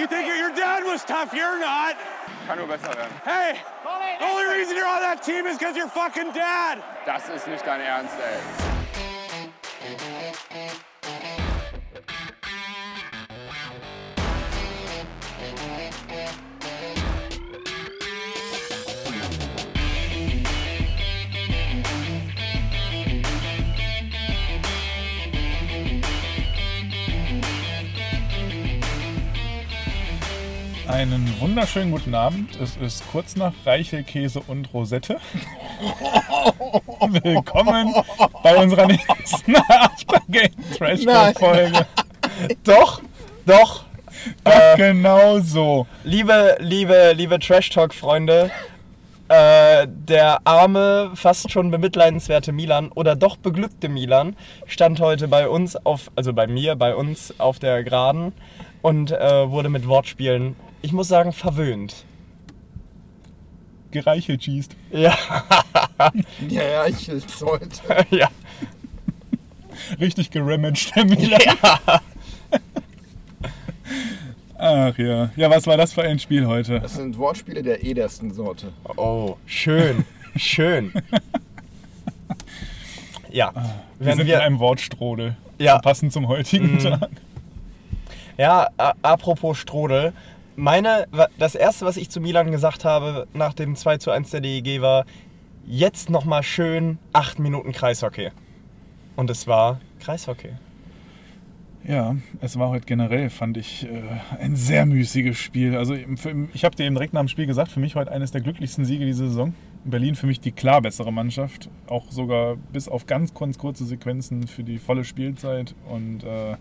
You think your dad was tough? You're not. Kann nur besser werden. Hey, the only reason you're on that team is because you're fucking dad. Das ist nicht dein Ernst, ey. Einen wunderschönen guten Abend. Es ist kurz nach Reichelkäse und Rosette. Willkommen bei unserer nächsten Aftergame Trash Nein. Folge. Doch, doch. Doch genau so. Liebe, liebe, liebe Trash Talk Freunde, äh, der arme, fast schon bemitleidenswerte Milan oder doch beglückte Milan stand heute bei uns auf, also bei mir, bei uns auf der Geraden und äh, wurde mit Wortspielen, ich muss sagen, verwöhnt. Gereichelt schießt. Ja, Ja, ja, ich will's heute. ja. Richtig geramaged der Milan. Ach ja. Ja, was war das für ein Spiel heute? Das sind Wortspiele der edersten Sorte. Oh, schön, schön. Ja, Wir wenn sind in wir, einem Wortstrodel. Ja. Passend zum heutigen Tag. Ja, apropos Strodel. Meine, das erste, was ich zu Milan gesagt habe nach dem 2 zu 1 der DEG war, jetzt nochmal schön 8 Minuten Kreishockey. Und es war Kreishockey. Ja, es war heute generell, fand ich, äh, ein sehr müßiges Spiel. Also ich habe dir eben direkt nach dem Spiel gesagt, für mich heute eines der glücklichsten Siege dieser Saison. Berlin für mich die klar bessere Mannschaft. Auch sogar bis auf ganz, ganz kurze Sequenzen für die volle Spielzeit. Und äh,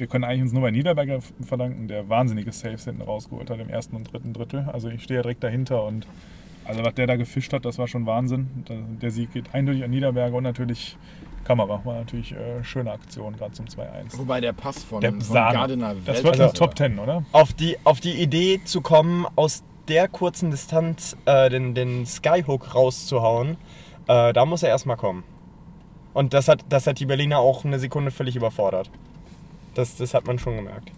wir können eigentlich uns nur bei Niederberger verdanken, der wahnsinnige Saves hinten rausgeholt hat im ersten und dritten Drittel. Also ich stehe ja direkt dahinter und also was der da gefischt hat, das war schon Wahnsinn. Der Sieg geht eindeutig an Niederberger und natürlich Kamera. War natürlich äh, schöne Aktion, gerade zum 2-1. Wobei der Pass von, Der von. Gardiner Das wird ein Top war. 10, oder? Auf die, auf die Idee zu kommen, aus der kurzen Distanz äh, den, den Skyhook rauszuhauen, äh, da muss er erstmal kommen. Und das hat, das hat die Berliner auch eine Sekunde völlig überfordert. Das, das hat man schon gemerkt.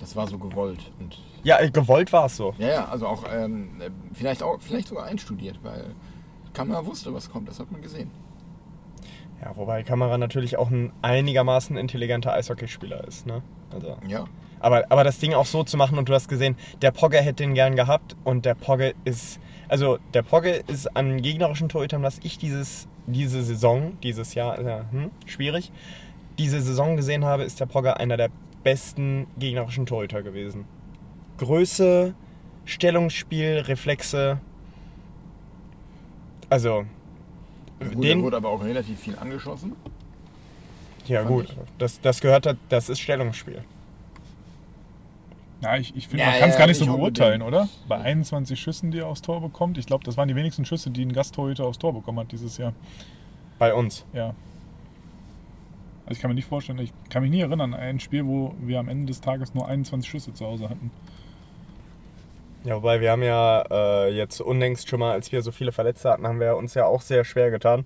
Das war so gewollt. Und Ja, äh, gewollt war es so. ja, ja, also auch ähm, äh, vielleicht auch vielleicht sogar einstudiert, weil Kamera wusste, was kommt. Das hat man gesehen. Ja, wobei Kamera natürlich auch ein einigermaßen intelligenter Eishockeyspieler ist. Ne? Also, Ja. aber, aber das Ding auch so zu machen und du hast gesehen, der Pogge hätte den gern gehabt und der Pogge ist. Also der Pogge ist an gegnerischen Torhütern, was ich dieses, diese Saison, dieses Jahr, ja, hm, schwierig, diese Saison gesehen habe, ist der Pogge einer der besten gegnerischen Torhüter gewesen. Größe, Stellungsspiel, Reflexe. Also. Gut, den, wurde aber auch relativ viel angeschossen. Ja Fand gut, ich. das, das gehört, da- das ist Stellungsspiel. Ja, ich, ich finde, Ja, man kann es ja, gar nicht so beurteilen, unbedingt. oder? Bei 21 Schüssen, die er aufs Tor bekommt. Ich glaube, das waren die wenigsten Schüsse, die ein Gasttorhüter aufs Tor bekommen hat dieses Jahr. Bei uns. Ja. Also ich kann mir nicht vorstellen, ich kann mich nie erinnern an ein Spiel, wo wir am Ende des Tages nur 21 Schüsse zu Hause hatten. Ja, wobei wir haben ja äh, jetzt unlängst schon mal, als wir so viele Verletzte hatten, haben wir uns ja auch sehr schwer getan.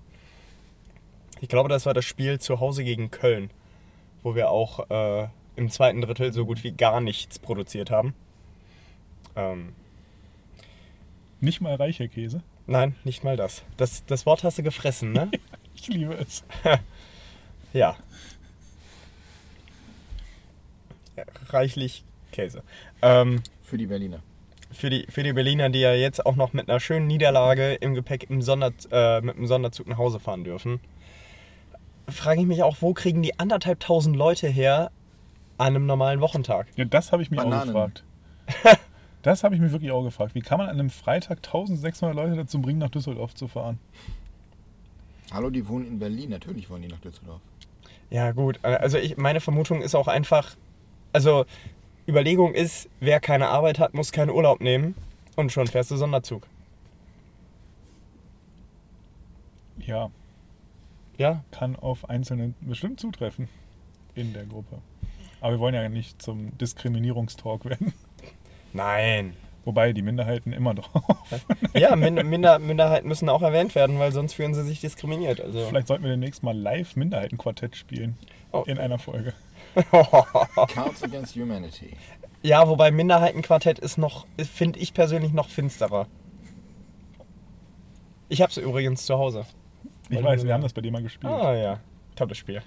Ich glaube, das war das Spiel zu Hause gegen Köln, wo wir auch äh, im zweiten Drittel so gut wie gar nichts produziert haben. Ähm, Nicht mal reicher Käse. nein, nicht mal das. das. Das Wort hast du gefressen, ne? Ich liebe es. Ja. ja reichlich Käse. Ähm, Für die Berliner. für die, für die Berliner, die ja jetzt auch noch mit einer schönen Niederlage im Gepäck im Sonder, äh, mit dem Sonderzug nach Hause fahren dürfen, frage ich mich auch, wo kriegen die anderthalb tausend Leute her an einem normalen Wochentag? Ja, das habe ich mich auch Bananen. gefragt. Das habe ich mich wirklich auch gefragt. Wie kann man an einem Freitag 1600 Leute dazu bringen, nach Düsseldorf zu fahren? Hallo, die wohnen in Berlin. Natürlich wollen die nach Düsseldorf. Ja gut, äh, also ich, meine Vermutung ist auch einfach, also Überlegung ist, wer keine Arbeit hat, muss keinen Urlaub nehmen und schon fährst du Sonderzug. Ja, Ja, kann auf Einzelne bestimmt zutreffen in der Gruppe. Aber wir wollen ja nicht zum Diskriminierungstalk werden. nein. Wobei die Minderheiten immer drauf. Ja, Min Minder Minderheiten müssen auch erwähnt werden, weil sonst fühlen sie sich diskriminiert. Also, Vielleicht sollten wir demnächst mal live Minderheitenquartett spielen Oh. in einer Folge. Cards Against Humanity. Ja, wobei Minderheitenquartett ist noch, finde ich persönlich noch finsterer. Ich hab's übrigens zu Hause. Ich weiß, wir haben das bei dir mal gespielt. Ah ja, tolles Spiel.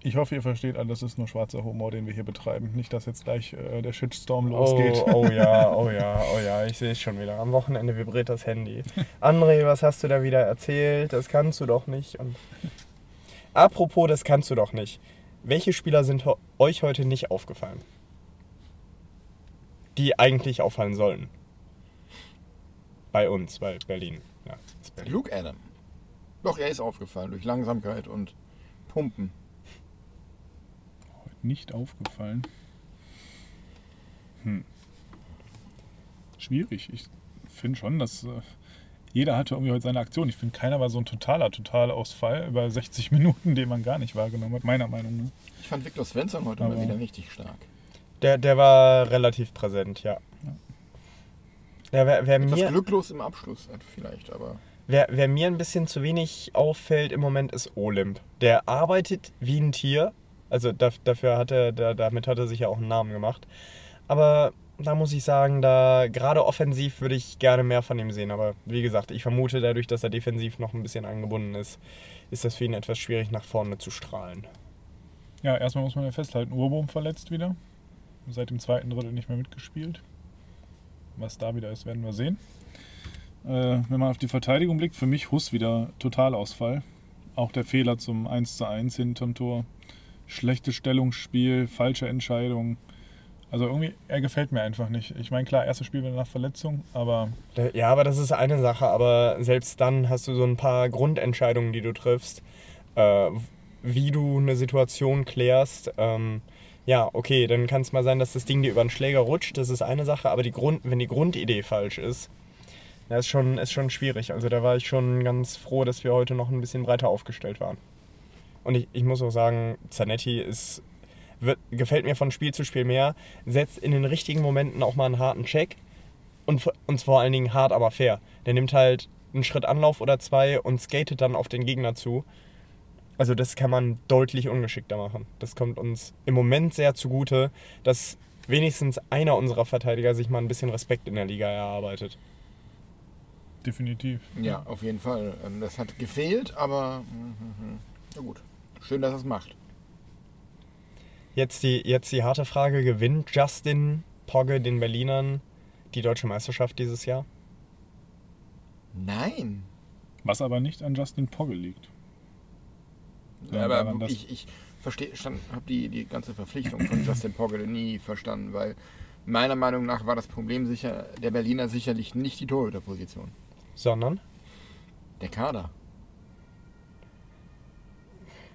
Ich hoffe, ihr versteht alle, das ist nur schwarzer Humor, den wir hier betreiben. Nicht, dass jetzt gleich äh, der Shitstorm Oh, losgeht. oh ja, oh ja, oh ja, ich sehe es schon wieder. Am Wochenende vibriert das Handy. André, was hast du da wieder erzählt? Das kannst du doch nicht. Und Apropos, das kannst du doch nicht. Welche Spieler sind euch heute nicht aufgefallen? Die eigentlich auffallen sollen. Bei uns, weil Berlin. Ja, Berlin. Luke Adam. Doch, er ist aufgefallen durch Langsamkeit und Pumpen. Nicht aufgefallen. Hm. Schwierig. Ich finde schon, dass äh, jeder hatte irgendwie heute seine Aktion. Ich finde, keiner war so ein totaler Totalausfall über 60 Minuten, den man gar nicht wahrgenommen hat, meiner Meinung nach. Ich fand Viktor Svensson heute Aber- mal wieder richtig stark. Der, der war relativ präsent, ja. Ja, wer, wer, Etwas mir, glücklos im Abschluss äh, vielleicht, aber wer, wer mir ein bisschen zu wenig auffällt im Moment ist Olymp. Der arbeitet wie ein Tier. Also da, dafür hat er, da, damit hat er sich ja auch einen Namen gemacht. Aber da muss ich sagen, da gerade offensiv würde ich gerne mehr von ihm sehen. Aber wie gesagt, ich vermute dadurch, dass er defensiv noch ein bisschen angebunden ist, ist das für ihn etwas schwierig nach vorne zu strahlen. Ja, erstmal muss man ja festhalten, Urbohm verletzt wieder. Seit dem zweiten Drittel nicht mehr mitgespielt. Was da wieder ist, werden wir sehen. Äh, wenn man auf die Verteidigung blickt, für mich Huss wieder Totalausfall. Auch der Fehler zum 1:1 hinterm Tor. Schlechtes Stellungsspiel, falsche Entscheidung. Also irgendwie, er gefällt mir einfach nicht. Ich meine, klar, erstes Spiel nach Verletzung, aber Ja, aber das ist eine Sache, aber selbst dann hast du so ein paar Grundentscheidungen, die du triffst, äh, wie du eine Situation klärst. Ähm, ja, okay, dann kann es mal sein, dass das Ding dir über den Schläger rutscht, das ist eine Sache, aber die Grund, wenn die Grundidee falsch ist, das ist schon, ist schon schwierig. Also da war ich schon ganz froh, dass wir heute noch ein bisschen breiter aufgestellt waren. Und ich, ich muss auch sagen, Zanetti ist, wird, gefällt mir von Spiel zu Spiel mehr, setzt in den richtigen Momenten auch mal einen harten Check und, und vor allen Dingen hart, aber fair. Der nimmt halt einen Schritt Anlauf oder zwei und skatet dann auf den Gegner zu. Also das kann man deutlich ungeschickter machen. Das kommt uns im Moment sehr zugute, dass wenigstens einer unserer Verteidiger sich mal ein bisschen Respekt in der Liga erarbeitet. definitiv. ja, auf jeden Fall. Ähm, Das hat gefehlt, aber mhm, na gut. Schön, dass er es macht. Jetzt die, jetzt die harte Frage, gewinnt Justin Pogge den Berlinern die deutsche Meisterschaft dieses Jahr? Nein. Was aber nicht an Justin Pogge liegt. Ja, aber ich, ich verstehe, habe die, die ganze Verpflichtung von Justin Pogge nie verstanden, weil meiner Meinung nach war das Problem sicher der Berliner sicherlich nicht die Torhüterposition. Sondern? Der Kader.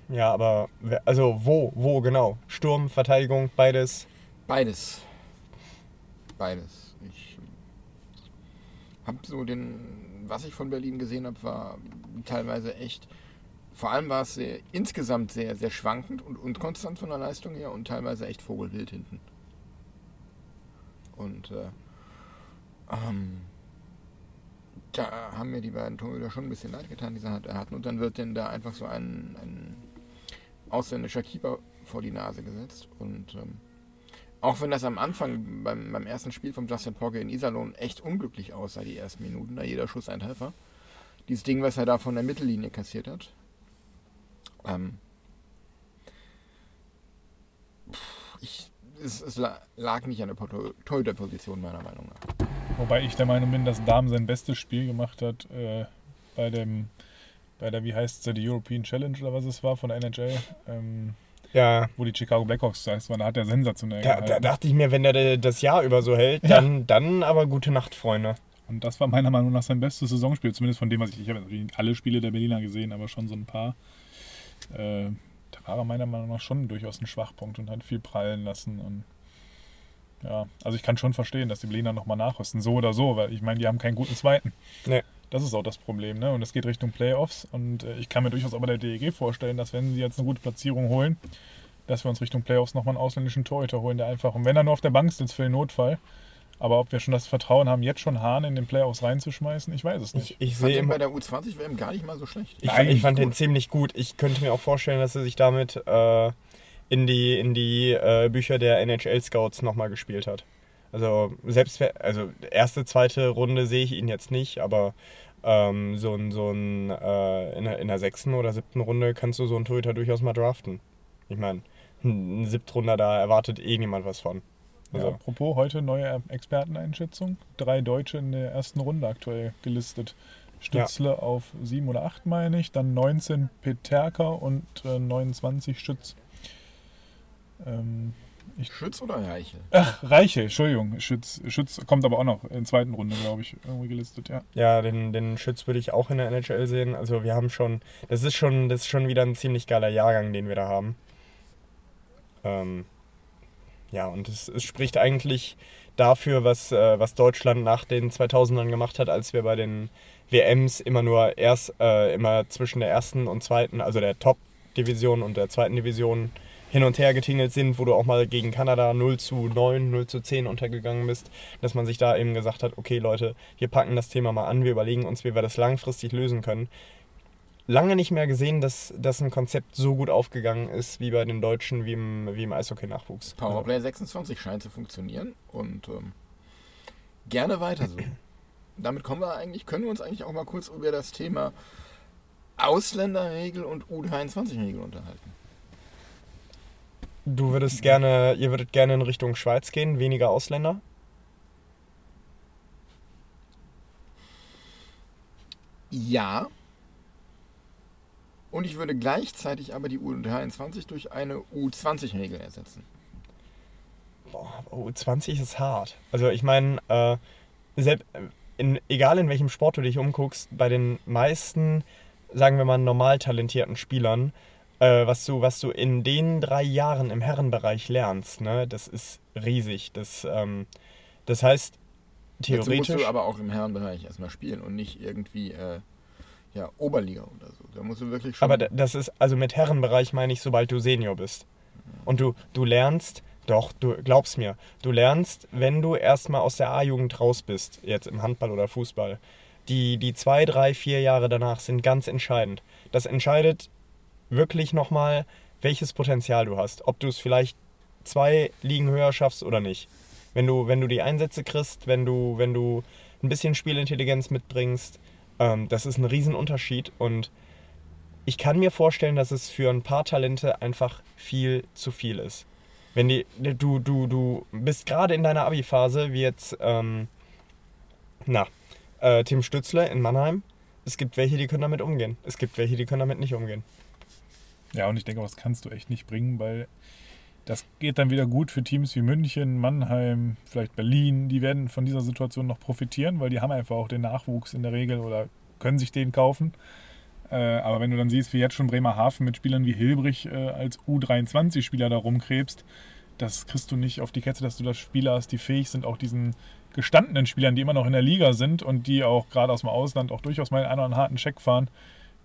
Ja, aber also wo, wo genau? Sturm, Verteidigung, beides. Beides. Beides. Ich habe so den, was ich von Berlin gesehen habe, war teilweise echt, vor allem war es sehr, insgesamt sehr, sehr schwankend und unkonstant von der Leistung her und teilweise echt vogelwild hinten. Und äh, ähm, da haben mir die beiden Torhüter schon ein bisschen leid getan, die sie hat- hatten. Und dann wird denn da einfach so ein, ein ausländischer Keeper vor die Nase gesetzt. Und ähm, auch wenn das am Anfang beim, beim ersten Spiel von Justin Pogge in Iserlohn echt unglücklich aussah, die ersten Minuten, da jeder Schuss ein Treffer. Dieses Ding, was er da von der Mittellinie kassiert hat. Ähm, ich, es, es la- lag nicht an der Tor- Torhüterposition, meiner Meinung nach. Wobei ich der Meinung bin, dass Dahm sein bestes Spiel gemacht hat äh, bei dem, bei der, wie heißt sie, die European Challenge oder was es war von der NHL, ähm, Ja, wo die Chicago Blackhawks zuerst waren. Da hat er sensationell da, da dachte ich mir, wenn der das Jahr über so hält, Ja. dann, dann aber gute Nacht, Freunde. Und das war meiner Meinung nach sein bestes Saisonspiel, zumindest von dem, was ich, ich habe natürlich nicht alle Spiele der Berliner gesehen, aber schon so ein paar. Äh, da war er meiner Meinung nach schon durchaus ein Schwachpunkt und hat viel prallen lassen. Und ja, also ich kann schon verstehen, dass die Berliner nochmal nachrüsten, so oder so, weil ich meine, die haben keinen guten zweiten. Nee. Das ist auch das Problem, ne? Und es geht Richtung Playoffs und äh, ich kann mir durchaus auch bei der DEG vorstellen, dass wenn sie jetzt eine gute Platzierung holen, dass wir uns Richtung Playoffs nochmal einen ausländischen Torhüter holen, der einfach, und wenn er nur auf der Bank sitzt für den Notfall, aber ob wir schon das Vertrauen haben, jetzt schon Hahn in den Playoffs reinzuschmeißen, ich weiß es nicht. Ich, ich sehe den bei der U20-WM gar nicht mal so schlecht. Ich, Nein, ich fand den ziemlich gut. Ich könnte mir auch vorstellen, dass er sich damit äh, in die, in die äh, Bücher der NHL-Scouts nochmal gespielt hat. Also selbst, also erste, zweite Runde sehe ich ihn jetzt nicht, aber ähm, so ein, so ein äh, in, der, in der sechsten oder siebten Runde kannst du so einen Torhüter durchaus mal draften. Ich meine, ein Siebtrunder, da erwartet eh niemand was von. Ja, Also, apropos heute neue Experteneinschätzung. Drei Deutsche in der ersten Runde aktuell gelistet. Stützle auf 7 oder 8, meine ich. Dann 19 Peterka und äh, 29 Schütz. Ähm, Schütz oder Reichel? ach, Reiche, Entschuldigung. Schütz, Schütz kommt aber auch noch in der zweiten Runde, glaube ich, irgendwie gelistet, ja. Ja, den, den Schütz würde ich auch in der NHL sehen. Also wir haben schon, das ist schon, das ist schon wieder ein ziemlich geiler Jahrgang, den wir da haben. Ähm, ja, und es, es spricht eigentlich dafür, was, äh, was Deutschland nach den 2000ern gemacht hat, als wir bei den WMs immer nur erst, äh, immer zwischen der ersten und zweiten, also der Top-Division und der zweiten Division hin und her getingelt sind, wo du auch mal gegen Kanada 0 zu 9, 0 zu 10 untergegangen bist, dass man sich da eben gesagt hat, okay Leute, wir packen das Thema mal an, wir überlegen uns, wie wir das langfristig lösen können. Lange nicht mehr gesehen, dass, dass ein Konzept so gut aufgegangen ist wie bei den Deutschen, wie im, wie im Eishockey-Nachwuchs. Powerplay 26 scheint zu funktionieren und ähm, gerne weiter so. Damit kommen wir eigentlich, können wir uns eigentlich auch mal kurz über das Thema Ausländerregel und U23-Regel unterhalten. Du würdest gerne, ihr würdet gerne in Richtung Schweiz gehen, weniger Ausländer? Ja. Und ich würde gleichzeitig aber die U23 durch eine U20-Regel ersetzen. Boah, aber U20 ist hart. Also ich meine, äh, selbst in, egal in welchem Sport du dich umguckst, bei den meisten, sagen wir mal, normal talentierten Spielern, äh, was, du, was du in den drei Jahren im Herrenbereich lernst, ne, das ist riesig. Das, ähm, das heißt, Dazu musst theoretisch. du aber auch im Herrenbereich erstmal spielen und nicht irgendwie äh, ja, Oberliga oder so. Da musst du wirklich schon. Aber da- das ist, also mit Herrenbereich meine ich, sobald du Senior bist. Und du, du lernst, doch, du glaubst mir, du lernst, wenn du erstmal aus der A-Jugend raus bist, jetzt im Handball oder Fußball, die, die zwei, drei, vier Jahre danach sind ganz entscheidend. Das entscheidet wirklich nochmal, welches Potenzial du hast. Ob du es vielleicht zwei Ligen höher schaffst oder nicht. Wenn du, wenn du die Einsätze kriegst, wenn du, wenn du ein bisschen Spielintelligenz mitbringst, ähm, das ist ein Riesenunterschied und ich kann mir vorstellen, dass es für ein paar Talente einfach viel zu viel ist. Wenn die, du, du, du bist gerade in deiner Abi-Phase, wie jetzt, ähm, na, äh, Tim Stützle in Mannheim. Es gibt welche, die können damit umgehen. Es gibt welche, die können damit nicht umgehen. Ja, und ich denke, das kannst du echt nicht bringen, weil das geht dann wieder gut für Teams wie München, Mannheim, vielleicht Berlin. Die werden von dieser Situation noch profitieren, weil die haben einfach auch den Nachwuchs in der Regel oder können sich den kaufen. Äh, aber wenn du dann siehst, wie jetzt schon Bremerhaven mit Spielern wie Hilbrich äh, als U23-Spieler da rumkrebst, das kriegst du nicht auf die Kette, dass du da Spieler hast, die fähig sind, auch diesen gestandenen Spielern, die immer noch in der Liga sind und die auch gerade aus dem Ausland auch durchaus mal einen anderen harten Check fahren,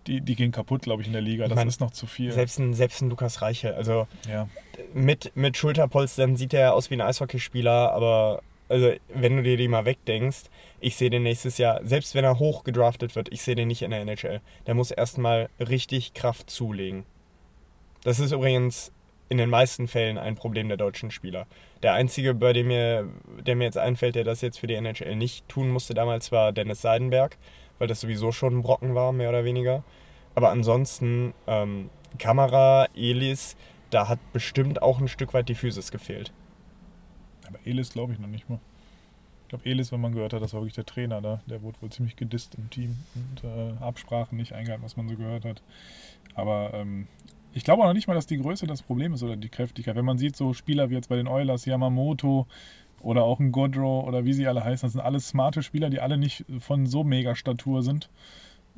die, die gehen kaputt, glaube ich, in der Liga. Das mein, ist noch zu viel. Selbst ein, selbst ein Lukas Reichel, also ja. mit, mit Schulterpolstern sieht er aus wie ein Eishockeyspieler, aber also, wenn du dir die mal wegdenkst, ich sehe den nächstes Jahr, selbst wenn er hoch gedraftet wird, ich sehe den nicht in der NHL. Der muss erstmal richtig Kraft zulegen. Das ist übrigens in den meisten Fällen ein Problem der deutschen Spieler. Der einzige, bei dem mir, der mir jetzt einfällt, der das jetzt für die NHL nicht tun musste damals, war Dennis Seidenberg, weil das sowieso schon ein Brocken war, mehr oder weniger. Aber ansonsten, ähm, Kamera, Elis, da hat bestimmt auch ein Stück weit die Physis gefehlt. Aber Elis glaube ich noch nicht mal. Ich glaube, Elis, wenn man gehört hat, das war wirklich der Trainer da. Der wurde wohl ziemlich gedisst im Team und äh, Absprachen nicht eingehalten, was man so gehört hat. Aber ähm, ich glaube auch noch nicht mal, dass die Größe das Problem ist oder die Kräftigkeit. Wenn man sieht, so Spieler wie jetzt bei den Oilers, Yamamoto oder auch ein Godrow oder wie sie alle heißen, das sind alles smarte Spieler, die alle nicht von so mega Statur sind.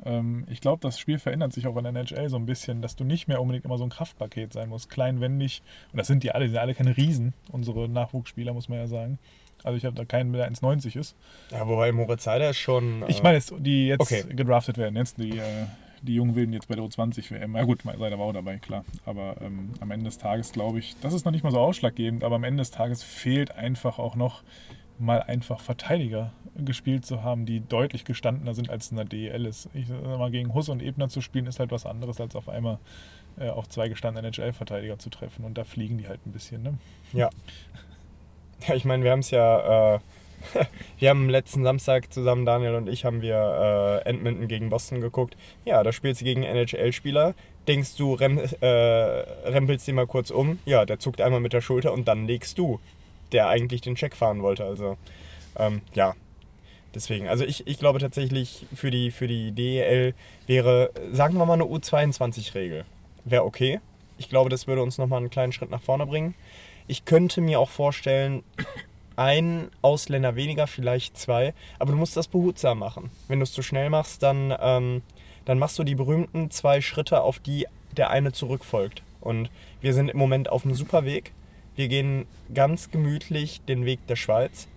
Ähm, ich glaube, das Spiel verändert sich auch in der NHL so ein bisschen, dass du nicht mehr unbedingt immer so ein Kraftpaket sein musst. Kleinwendig. Und das sind die alle, die sind alle keine Riesen, unsere Nachwuchsspieler, muss man ja sagen. Also ich habe da keinen, der 1,90 ist. Ja, wobei Moritz Seider schon. Ich äh, meine jetzt, die jetzt Okay. gedraftet werden, jetzt die, äh, die jungen Wilden jetzt bei der U20 WM. Na gut, Seider war auch dabei, klar. Aber ähm, am Ende des Tages glaube ich, das ist noch nicht mal so ausschlaggebend, aber am Ende des Tages fehlt einfach auch noch mal einfach Verteidiger gespielt zu haben, die deutlich gestandener sind als in der DEL ist. Ich sag mal, gegen Huss und Ebner zu spielen, ist halt was anderes, als auf einmal äh, auch zwei gestandene NHL-Verteidiger zu treffen. Und da fliegen die halt ein bisschen. Ne? Ja. Ja, ich meine, wir haben es ja, äh, wir haben letzten Samstag zusammen, Daniel und ich, haben wir äh, Edmonton gegen Boston geguckt. Ja, da spielst du gegen NHL-Spieler, denkst du, rem, äh, rempelst den mal kurz um, ja, der zuckt einmal mit der Schulter und dann legst du, der eigentlich den Check fahren wollte. Also, ähm, ja, deswegen. Also ich, ich glaube tatsächlich, für die, für die DEL wäre, sagen wir mal, eine U22-Regel. Wäre okay. Ich glaube, das würde uns nochmal einen kleinen Schritt nach vorne bringen. Ich könnte mir auch vorstellen, ein Ausländer weniger, vielleicht zwei, aber du musst das behutsam machen. Wenn du es zu schnell machst, dann, ähm, dann machst du die berühmten zwei Schritte, auf die der eine zurückfolgt. Und wir sind im Moment auf einem super Weg. Wir gehen ganz gemütlich den Weg der Schweiz,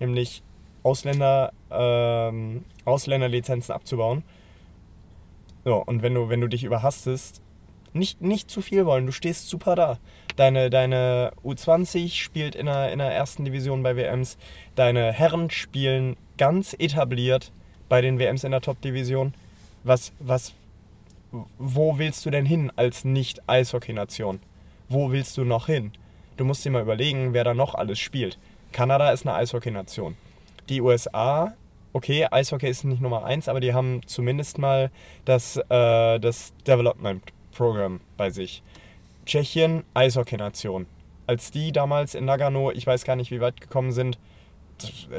nämlich Ausländer, ähm, Ausländerlizenzen abzubauen. So, und wenn du, wenn du dich überhastest, nicht, nicht zu viel wollen, du stehst super da. Deine, deine U20 spielt in der, in der ersten Division bei WMs. Deine Herren spielen ganz etabliert bei den WMs in der Top-Division. Was, was, wo willst du denn hin als Nicht-Eishockey-Nation? Wo willst du noch hin? Du musst dir mal überlegen, wer da noch alles spielt. Kanada ist eine Eishockey-Nation. Die USA, okay, Eishockey ist nicht Nummer eins, aber die haben zumindest mal das, äh, das Development Program bei sich. Tschechien, Eishockey-Nation. Als die damals in Nagano, ich weiß gar nicht, wie weit gekommen sind,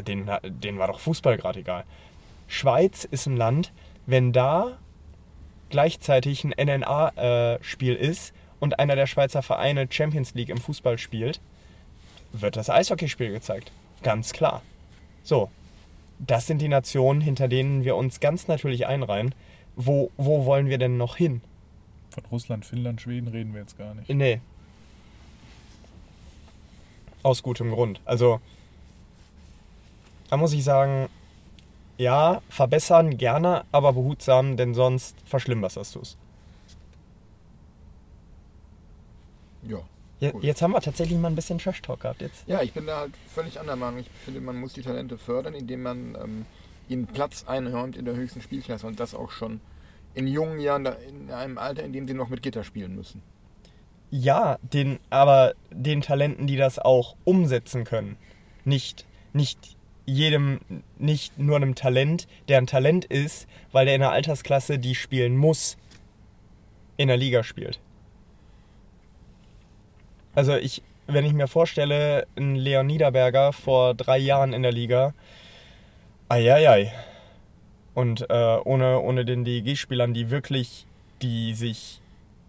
denen, denen war doch Fußball gerade egal. Schweiz ist ein Land, wenn da gleichzeitig ein NNA-Spiel äh, ist und einer der Schweizer Vereine Champions League im Fußball spielt, wird das Eishockeyspiel gezeigt. Ganz klar. So, das sind die Nationen, hinter denen wir uns ganz natürlich einreihen. Wo, wo wollen wir denn noch hin? Von Russland, Finnland, Schweden reden wir jetzt gar nicht. Nee. Aus gutem Grund. Also, da muss ich sagen, ja, verbessern gerne, aber behutsam, denn sonst verschlimmerst du es. Ja. Je, Cool. jetzt haben wir tatsächlich mal ein bisschen Trash-Talk gehabt. Jetzt. Ja, ich bin da halt völlig anderer Meinung. Ich finde, man muss die Talente fördern, indem man ähm, ihnen Platz einräumt in der höchsten Spielklasse und das auch schon in jungen Jahren, in einem Alter, in dem sie noch mit Gitter spielen müssen. Ja, den, aber den Talenten, die das auch umsetzen können. Nicht, nicht jedem, nicht nur einem Talent, der ein Talent ist, weil der in der Altersklasse, die spielen muss, in der Liga spielt. Also ich, wenn ich mir vorstelle, ein Leon Niederberger vor drei Jahren in der Liga, eieiei. Und äh, ohne, ohne den DEG-Spielern, die wirklich, die sich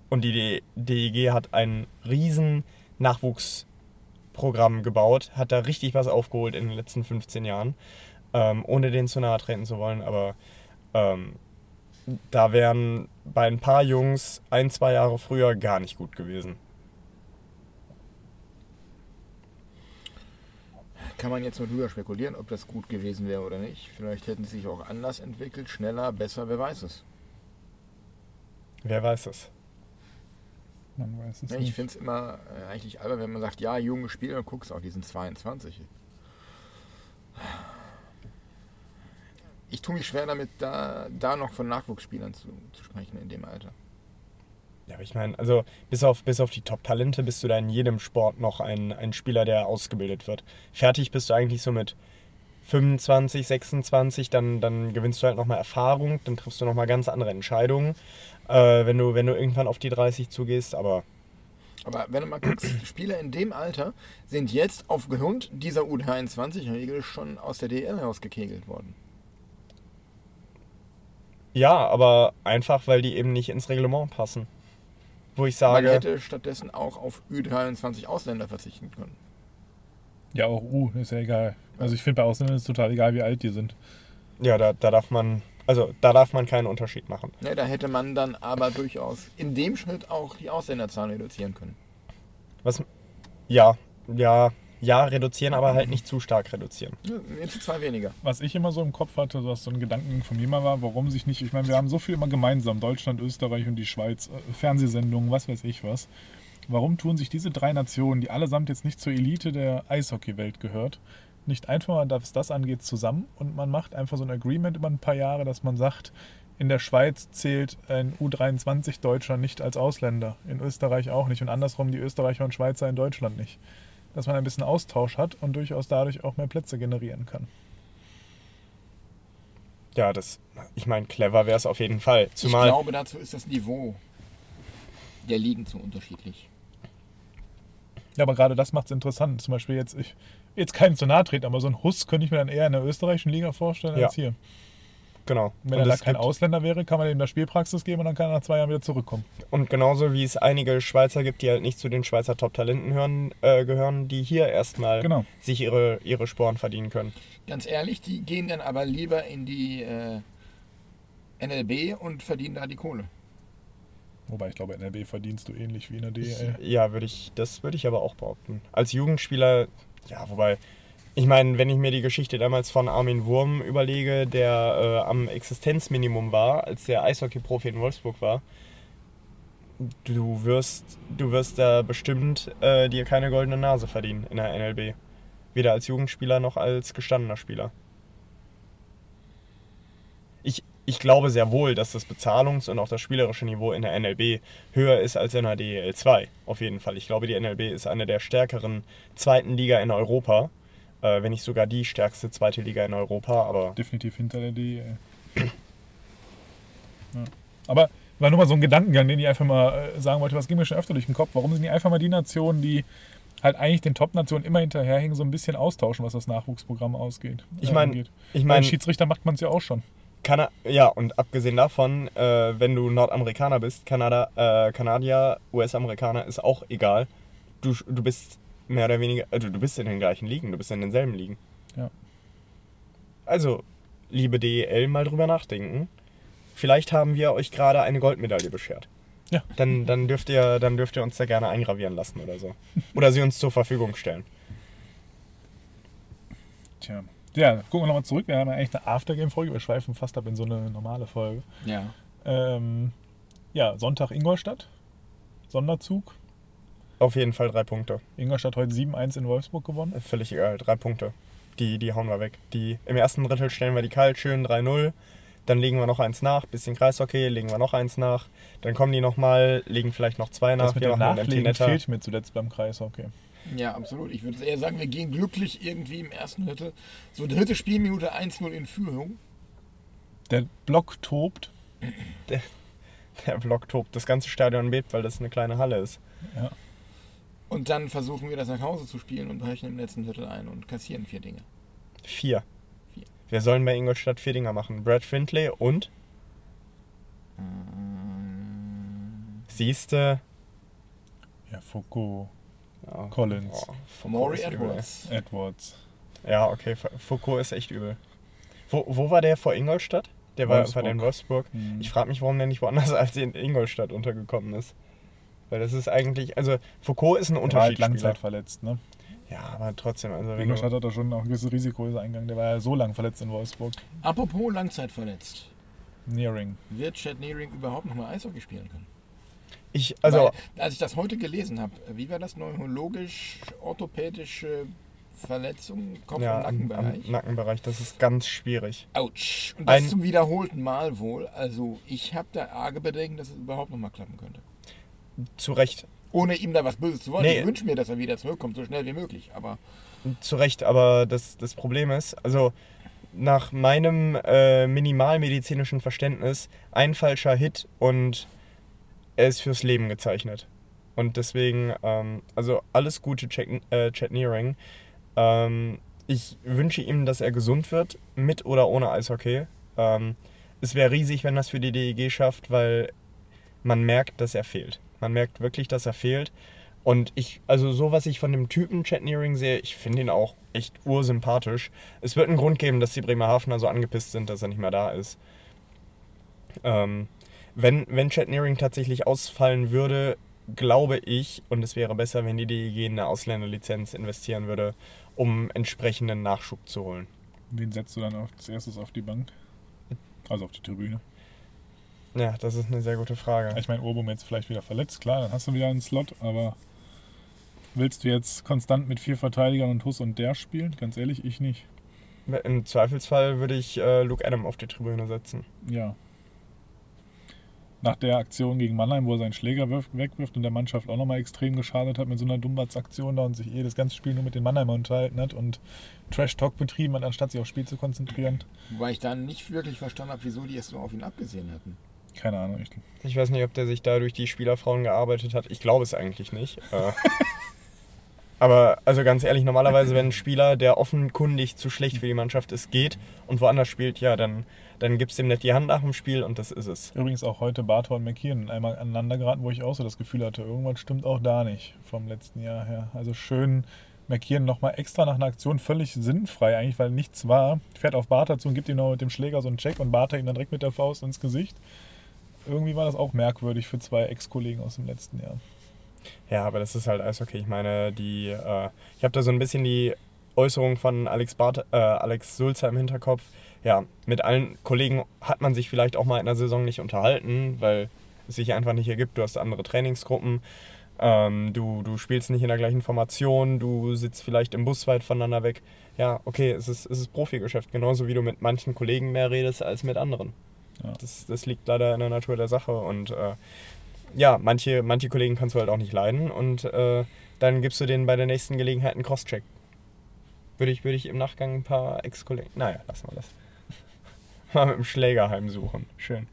und die DEG hat ein riesen Nachwuchsprogramm gebaut, hat da richtig was aufgeholt in den letzten 15 Jahren, ähm, ohne denen zu nahe treten zu wollen. Aber ähm, da wären bei ein paar Jungs ein, zwei Jahre früher gar nicht gut gewesen. Kann man jetzt nur drüber spekulieren, ob das gut gewesen wäre oder nicht. Vielleicht hätten sie sich auch anders entwickelt, schneller, besser, wer weiß es. Wer weiß es. Man weiß es Ja, ich nicht. finde es immer äh, eigentlich albern, wenn man sagt, ja, junge Spieler, guckst auch, die sind 22. Ich tue mich schwer damit, da, da noch von Nachwuchsspielern zu, zu sprechen in dem Alter. Ja, aber ich meine, also bis auf, bis auf die Top-Talente bist du da in jedem Sport noch ein, ein Spieler, der ausgebildet wird. Fertig bist du eigentlich so mit 25, 26, dann, dann gewinnst du halt nochmal Erfahrung, dann triffst du nochmal ganz andere Entscheidungen, äh, wenn, du, wenn du irgendwann auf die 30 zugehst, aber Aber wenn du mal guckst, Spieler in dem Alter sind jetzt aufgrund dieser U23-Regel schon aus der DL rausgekegelt worden. ja, aber einfach, weil die eben nicht ins Reglement passen. Wo ich Man sage, hätte stattdessen auch auf Ü23 Ausländer verzichten können. Ja, auch U, ist ja egal. Also ich finde bei Ausländern ist es total egal, wie alt die sind. ja, da, da darf man, also da darf man keinen Unterschied machen. Ne, da hätte man dann aber durchaus in dem Schritt auch die Ausländerzahl reduzieren können. Was, ja, ja, ja, reduzieren, aber halt nicht zu stark reduzieren. Ja, Jetzt zwei weniger. Was ich immer so im Kopf hatte, was so ein Gedanken von mir mal war, warum sich nicht, ich meine, wir haben so viel immer gemeinsam, Deutschland, Österreich und die Schweiz, äh, Fernsehsendungen, was weiß ich was. Warum tun sich diese drei Nationen, die allesamt jetzt nicht zur Elite der Eishockeywelt gehört, nicht einfach mal, was das angeht, zusammen und man macht einfach so ein Agreement über ein paar Jahre, dass man sagt, in der Schweiz zählt ein U23-Deutscher nicht als Ausländer, in Österreich auch nicht und andersrum die Österreicher und Schweizer in Deutschland nicht. Dass man ein bisschen Austausch hat und durchaus dadurch auch mehr Plätze generieren kann. Ja, das, ich meine, clever wäre es auf jeden Fall. Ich Zumal, glaube, dazu ist das Niveau der Ligen zu unterschiedlich. Ja, aber gerade das macht es interessant. Zum Beispiel jetzt, ich jetzt keinen zu nahe treten, aber so ein Huss könnte ich mir dann eher in der österreichischen Liga vorstellen Ja. als hier. Genau. Wenn Und er da es kein gibt- Ausländer wäre, kann man ihm da Spielpraxis geben und dann kann er nach zwei Jahren wieder zurückkommen. Und genauso wie es einige Schweizer gibt, die halt nicht zu den Schweizer Top-Talenten äh, gehören, die hier erstmal Genau. sich ihre, ihre Sporen verdienen können. Ganz ehrlich, die gehen dann aber lieber in die äh, NLB und verdienen da die Kohle. Wobei ich glaube, NRB verdienst du ähnlich wie in der DL. Ja, würde ich, das würde ich aber auch behaupten. Als Jugendspieler, ja, wobei, ich meine, wenn ich mir die Geschichte damals von Armin Wurm überlege, der äh, am Existenzminimum war, als der Eishockey-Profi in Wolfsburg war, du wirst, du wirst da bestimmt äh, dir keine goldene Nase verdienen in der NLB. Weder als Jugendspieler noch als gestandener Spieler. Ich, ich glaube sehr wohl, dass das Bezahlungs- und auch das spielerische Niveau in der NLB höher ist als in der DEL 2. Auf jeden Fall. Ich glaube, die NLB ist eine der stärkeren zweiten Liga in Europa. Äh, wenn nicht sogar die stärkste zweite Liga in Europa. Aber Definitiv hinter der DL. ja. Aber war nur mal so ein Gedankengang, den ich einfach mal äh, sagen wollte, was ging mir schon öfter durch den Kopf. Warum sind die einfach mal die Nationen, die halt eigentlich den Top-Nationen immer hinterherhängen, so ein bisschen austauschen, was das Nachwuchsprogramm ausgeht? Ich äh, mein- angeht? ich mein- Schiedsrichter macht man es ja auch schon. Kana ja, und abgesehen davon, äh, wenn du Nordamerikaner bist, Kanada, äh, Kanadier, US-Amerikaner, ist auch egal. Du, du bist mehr oder weniger, also du bist in den gleichen Ligen, du bist in denselben Ligen. Ja. Also, liebe DEL, mal drüber nachdenken. Vielleicht haben wir euch gerade eine Goldmedaille beschert. Ja. Dann, dann, dürft ihr, dann dürft ihr uns da gerne eingravieren lassen oder so. Oder sie uns zur Verfügung stellen. Tja. Ja, gucken wir nochmal zurück. Wir haben ja eigentlich eine Aftergame-Folge. Wir schweifen fast ab in so eine normale Folge. Ja. Ähm, ja, Sonntag Ingolstadt. Sonderzug. Auf jeden Fall drei Punkte. Ingolstadt heute 7-1 in Wolfsburg gewonnen. Völlig egal, drei Punkte. Die, die hauen wir weg. Die, Im ersten Drittel stellen wir die kalt, schön 3-0. Dann legen wir noch eins nach, bisschen Kreishockey, legen wir noch eins nach. Dann kommen die nochmal, legen vielleicht noch zwei nach. Das mit dem machen einen Nachlegen fehlt mir zuletzt beim Kreishockey. Ja, absolut. Ich würde eher sagen, wir gehen glücklich irgendwie im ersten Drittel. So dritte Spielminute 1-0 in Führung. Der Block tobt. Der Block tobt. Das ganze Stadion bebt, weil das eine kleine Halle ist. Ja. Und dann versuchen wir das nach Hause zu spielen und brechen im letzten Drittel ein und kassieren vier Dinge. Vier. Vier. Wir sollen bei Ingolstadt vier Dinger machen. Brad Findlay und siehste. Ja, Foucault, Ja. Collins, Oh, Foucault Maury übel. Edwards. Edwards. Ja, okay, Foucault ist echt übel. Wo, wo war der vor Ingolstadt? Der war Wolfsburg. bei den Wolfsburg. Mhm. Ich frage mich, warum der nicht woanders als in Ingolstadt untergekommen ist. Weil das ist eigentlich, also Foucault ist ein war halt Unterschiedsspieler. Langzeit verletzt, ne? Ja, aber trotzdem, also du, hat da schon auch ein gewisses Risiko eingegangen. Der war ja so lang verletzt in Wolfsburg. Apropos Langzeitverletzt. Nearing. Wird Chad Nearing überhaupt nochmal Eishockey spielen können? ich, also Weil, als ich das heute gelesen habe, wie war das neurologisch, orthopädische Verletzung, Kopf- ja, und am, am Nackenbereich? Nackenbereich, das ist ganz schwierig. Autsch. Und das Ein- zum wiederholten Mal wohl. Also ich habe da arge Bedenken, dass es überhaupt nochmal klappen könnte. Zu Recht, Ohne ihm da was Böses zu wollen. Nee. Ich wünsche mir, dass er wieder zurückkommt, so schnell wie möglich. Aber zu Recht, aber das, das Problem ist, also nach meinem äh, minimalmedizinischen Verständnis, ein falscher Hit und er ist fürs Leben gezeichnet. Und deswegen, ähm, also alles Gute, Chad, äh, Nearing. Ähm, ich wünsche ihm, dass er gesund wird, mit oder ohne Eishockey. Ähm, es wäre riesig, wenn das für die DEG schafft, weil man merkt, dass er fehlt. Man merkt wirklich, dass er fehlt. Und ich, also so was ich von dem Typen Chad Nearing sehe, ich finde ihn auch echt ursympathisch. Es wird einen Grund geben, dass die Bremerhavener so angepisst sind, dass er nicht mehr da ist. Ähm, wenn, wenn Chad Nearing tatsächlich ausfallen würde, glaube ich, und es wäre besser, wenn die DEG in eine Ausländerlizenz investieren würde, um entsprechenden Nachschub zu holen. Wen setzt du dann als erstes auf die Bank? Also auf die Tribüne. Ja, das ist eine sehr gute Frage. Ich meine, Urbum jetzt vielleicht wieder verletzt, klar, dann hast du wieder einen Slot, aber Willst du jetzt konstant mit vier Verteidigern und Huss und der spielen? Ganz ehrlich, ich nicht. Im Zweifelsfall würde ich äh, Luke Adam auf die Tribüne setzen. Ja. Nach der Aktion gegen Mannheim, wo er seinen Schläger wirft, wegwirft und der Mannschaft auch nochmal extrem geschadet hat mit so einer Dumbatz-Aktion da und sich eh das ganze Spiel nur mit den Mannheimer unterhalten hat und Trash-Talk betrieben hat, anstatt sich aufs Spiel zu konzentrieren. Wobei ich dann nicht wirklich verstanden habe, wieso die es so auf ihn abgesehen hatten. Keine Ahnung. Ich, Ich weiß nicht, ob der sich da durch die Spielerfrauen gearbeitet hat. Ich glaube es eigentlich nicht. Äh, Aber also ganz ehrlich, normalerweise, wenn ein Spieler, der offenkundig zu schlecht für die Mannschaft ist, geht und woanders spielt, ja, dann, dann gibst du ihm nicht die Hand nach dem Spiel und das ist es. übrigens auch heute Bartha und McKeon einmal aneinander geraten, wo ich auch so das Gefühl hatte, irgendwas stimmt auch da nicht vom letzten Jahr her. Also schön McKeon nochmal extra nach einer Aktion völlig sinnfrei eigentlich, weil nichts war. Fährt auf Bartha zu und gibt ihm noch mit dem Schläger so einen Check und Bartha ihm dann direkt mit der Faust ins Gesicht. Irgendwie war das auch merkwürdig für zwei Ex-Kollegen aus dem letzten Jahr. Ja, aber das ist halt Eishockey. Ich meine, die, äh, ich habe da so ein bisschen die Äußerung von Alex, Bart, äh, Alex Sulzer im Hinterkopf. Ja, mit allen Kollegen hat man sich vielleicht auch mal in der Saison nicht unterhalten, weil es sich einfach nicht ergibt. Du hast andere Trainingsgruppen, ähm, du, du spielst nicht in der gleichen Formation, du sitzt vielleicht im Bus weit voneinander weg. Ja, okay, es ist, es ist Profigeschäft, genauso wie du mit manchen Kollegen mehr redest als mit anderen. Ja. Das, das liegt leider in der Natur der Sache und äh, ja, manche, manche Kollegen kannst du halt auch nicht leiden und äh, dann gibst du denen bei der nächsten Gelegenheit einen Crosscheck. Würde ich, würde ich im Nachgang ein paar Ex-Kollegen. Naja, lassen wir das. Mal mit dem Schläger heimsuchen. Schön.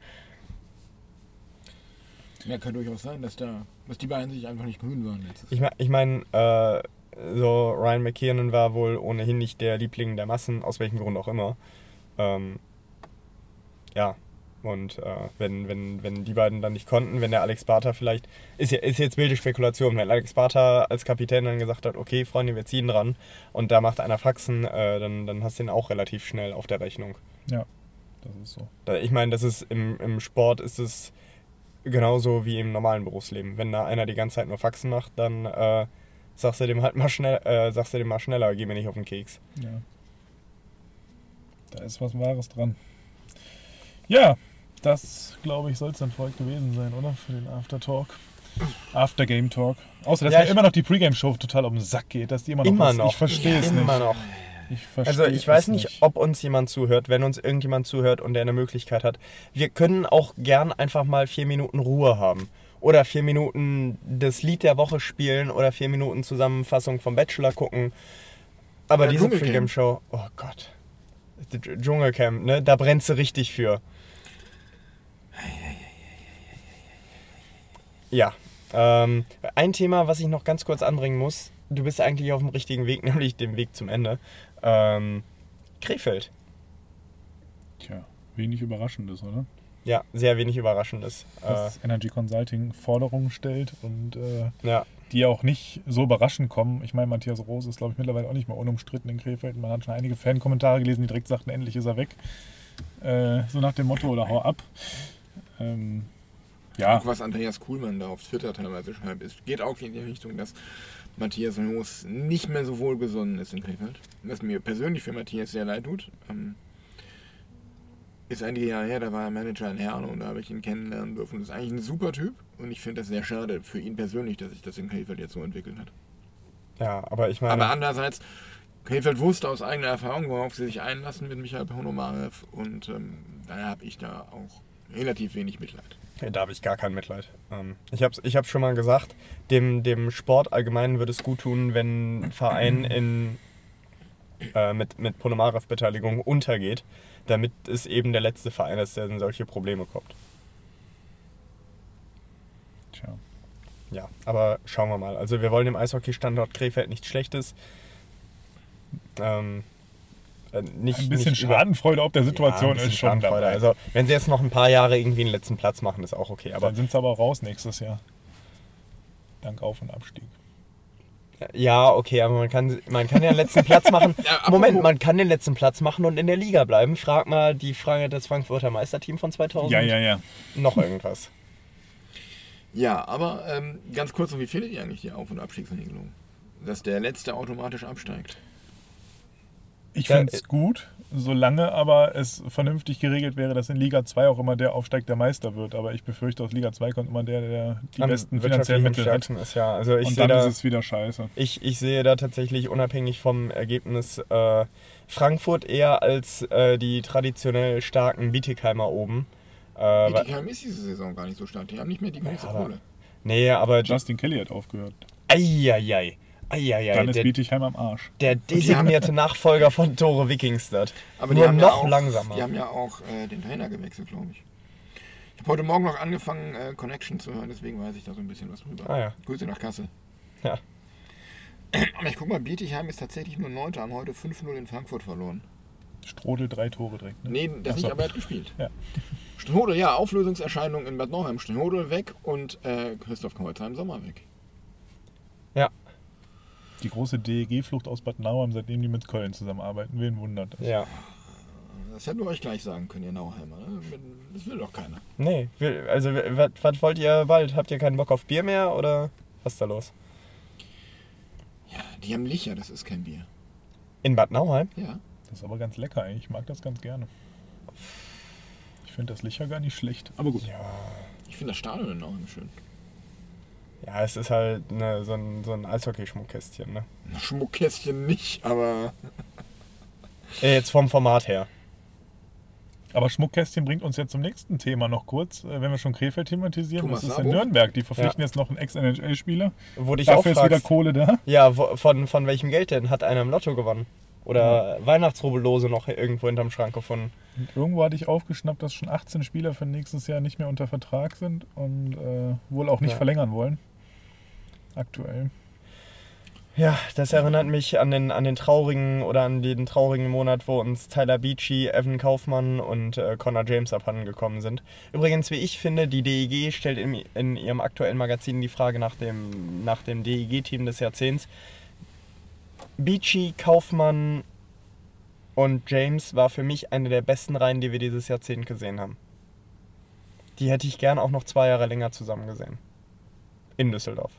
Ja, kann durchaus sein, dass, da, dass die beiden sich einfach nicht grün waren letztes Ich, mein, ich meine, äh, so Ryan McKiernan war wohl ohnehin nicht der Liebling der Massen, aus welchem Grund auch immer. Ähm, ja, und äh, wenn, wenn, wenn die beiden dann nicht konnten, wenn der Alex Bartha vielleicht, ist, ja, ist jetzt wilde Spekulation, wenn Alex Bartha als Kapitän dann gesagt hat, okay Freunde, wir ziehen dran und da macht einer Faxen, äh, dann, dann hast du den auch relativ schnell auf der Rechnung. Ja, das ist so. Ich meine, das ist im, im Sport ist es genauso wie im normalen Berufsleben. Wenn da einer die ganze Zeit nur Faxen macht, dann äh, sagst du dem halt mal schnell, äh, sagst du dem mal schneller, geh mir nicht auf den Keks. Ja. Da ist was Wahres dran. Ja, das glaube ich soll es dann für heute gewesen sein, oder? Für den After-Talk. After-Game-Talk. Außer, dass Ja, mir immer noch die Pre-Game-Show total um den Sack geht, dass die immer noch. Immer was, noch. Ich verstehe es nicht. Immer noch. Ich verstehe Also ich weiß nicht, ob uns jemand zuhört. Wenn uns irgendjemand zuhört und der eine Möglichkeit hat, wir können auch gern einfach mal vier Minuten Ruhe haben. Oder vier Minuten das Lied der Woche spielen oder vier Minuten Zusammenfassung vom Bachelor gucken. Aber Oder diese Dschungelcamp. Pre-Game-Show, oh Gott. Dsch- Dschungelcamp, ne? Da brennst du richtig für. Ja. Ähm, ein Thema, was ich noch ganz kurz anbringen muss. Du bist eigentlich auf dem richtigen Weg, nämlich dem Weg zum Ende. Ähm, Krefeld. Tja, wenig Überraschendes, oder? Ja, sehr wenig Überraschendes. Äh, Dass Energy Consulting Forderungen stellt und äh, ja. die auch nicht so überraschend kommen. Ich meine, Matthias Rose ist, glaube ich, mittlerweile auch nicht mehr unumstritten in Krefeld. Man hat schon einige Fankommentare gelesen, die direkt sagten, endlich ist er weg. Äh, so nach dem Motto, oder hau ab. Ähm, ja, Auch was Andreas Kuhlmann da auf Twitter teilweise schreibt, ist, geht auch in die Richtung, dass Matthias Moos nicht mehr so wohlgesonnen ist in Krefeld. Was mir persönlich für Matthias sehr leid tut. Ähm, ist einige Jahre her, da war er Manager in Herne und da habe ich ihn kennenlernen dürfen. Das ist eigentlich ein super Typ und ich finde das sehr schade für ihn persönlich, dass sich das in Krefeld jetzt so entwickelt hat. ja, aber ich meine. Aber andererseits, Krefeld wusste aus eigener Erfahrung, worauf sie sich einlassen mit Michael Ponomarev und ähm, daher habe ich da auch relativ wenig Mitleid. Da habe ich gar kein Mitleid. Ähm, ich habe ich hab's schon mal gesagt, dem, dem Sport allgemein würde es gut tun, wenn ein Verein in, äh, mit, mit Ponomarev-Beteiligung untergeht, damit es eben der letzte Verein ist, der in solche Probleme kommt. tja. Ja, aber schauen wir mal. Also wir wollen dem Eishockey-Standort Krefeld nichts Schlechtes. Ähm, äh, nicht, Ein bisschen nicht Schadenfreude ob der Ja, Situation ein bisschen ist schon Schadenfreude. dabei. Also wenn sie jetzt noch ein paar Jahre irgendwie den letzten Platz machen, ist auch okay. Aber Dann sind sie aber raus nächstes Jahr. Dank Auf- und Abstieg. Ja, okay, aber man kann, man kann ja den letzten Platz machen. Ja, Moment, man kann den letzten Platz machen und in der Liga bleiben. Frag mal die Frage des Frankfurter Meisterteam von 2000. Ja, ja, ja. Noch irgendwas. Ja, aber ähm, ganz kurz, und wie findet ihr eigentlich die Auf- und Abstiegsregelung? Dass der Letzte automatisch absteigt. Ich Ja, finde es gut, solange aber es vernünftig geregelt wäre, dass in Liga 2 auch immer der aufsteigt, der Meister wird. Aber ich befürchte, aus Liga 2 kommt immer der, der die am besten wirtschaftlich finanziellen Mittel hat. ist. Ja, also ich Und sehe dann ist da, es wieder scheiße. ich, ich sehe da tatsächlich unabhängig vom Ergebnis äh, Frankfurt eher als äh, die traditionell starken Bietigheimer oben. Äh, Bietigheim ist diese Saison gar nicht so stark. Die haben nicht mehr die große aber- Kohle. nee, aber Justin Kelly hat aufgehört. Eieiei. Eieiei. Dann ist der, Bietigheim am Arsch. der designierte Nachfolger von Tore Wikingstad. Aber die Nur haben noch ja auch, langsamer. Die haben ja auch äh, den Trainer gewechselt, glaube ich. Ich habe heute Morgen noch angefangen, äh, Connection zu hören, deswegen weiß ich da so ein bisschen was drüber. Ah ja. Grüße nach Kassel. Ja. Aber ich guck mal, Bietigheim ist tatsächlich nur Neunter, haben heute 5-0 in Frankfurt verloren. Strodel drei Tore direkt. Ne? Nee, das Ach nicht, so. aber er hat gespielt. Ja. Strodel, ja, Auflösungserscheinung in Bad Nauheim. Strodel weg und äh, Christoph Kreuzheim Sommer weg. Ja. Die große DEG-Flucht aus Bad Nauheim, seitdem die mit Köln zusammenarbeiten. Wen wundert das? Ja. Das hätten wir euch gleich sagen können, ihr Nauheimer. Ne? Das will doch keiner. Nee, also was, was wollt ihr bald? Habt ihr keinen Bock auf Bier mehr oder was ist da los? Ja, die haben Licher, das ist kein Bier. In Bad Nauheim? Ja. Das ist aber ganz lecker eigentlich. Ich mag das ganz gerne. Ich finde das Licher gar nicht schlecht. Aber gut. Ich finde das Stadion in Nauheim schön. Ja, es ist halt ne, so ein, so ein Eishockey-Schmuckkästchen, ne? Schmuckkästchen nicht, aber Äh, Jetzt vom Format her. Aber Schmuckkästchen bringt uns ja zum nächsten Thema noch kurz. Äh, Wenn wir schon Krefeld thematisieren, Thomas das ist Sabo. in Nürnberg. Die verpflichten Ja. jetzt noch einen Ex-NHL-Spieler. Wurde ich Dafür auch ist wieder fragst, Kohle da. Ja, wo, von, von welchem Geld denn? Hat einer im Lotto gewonnen? Oder Weihnachtsrubbellose noch irgendwo hinterm Schrank gefunden? Und irgendwo hatte ich aufgeschnappt, dass schon 18 Spieler für nächstes Jahr nicht mehr unter Vertrag sind und äh, wohl auch nicht Ja. verlängern wollen. Aktuell. Ja, das erinnert mich an den, an den traurigen oder an den traurigen Monat, wo uns Tyler Beachy, Evan Kaufmann und äh, Connor James abhanden gekommen sind. Übrigens, wie ich finde, die DEG stellt in, in ihrem aktuellen Magazin die Frage nach dem, nach dem DEG-Team des Jahrzehnts. Beachy, Kaufmann und James war für mich eine der besten Reihen, die wir dieses Jahrzehnt gesehen haben. Die hätte ich gern auch noch zwei Jahre länger zusammen gesehen. In Düsseldorf.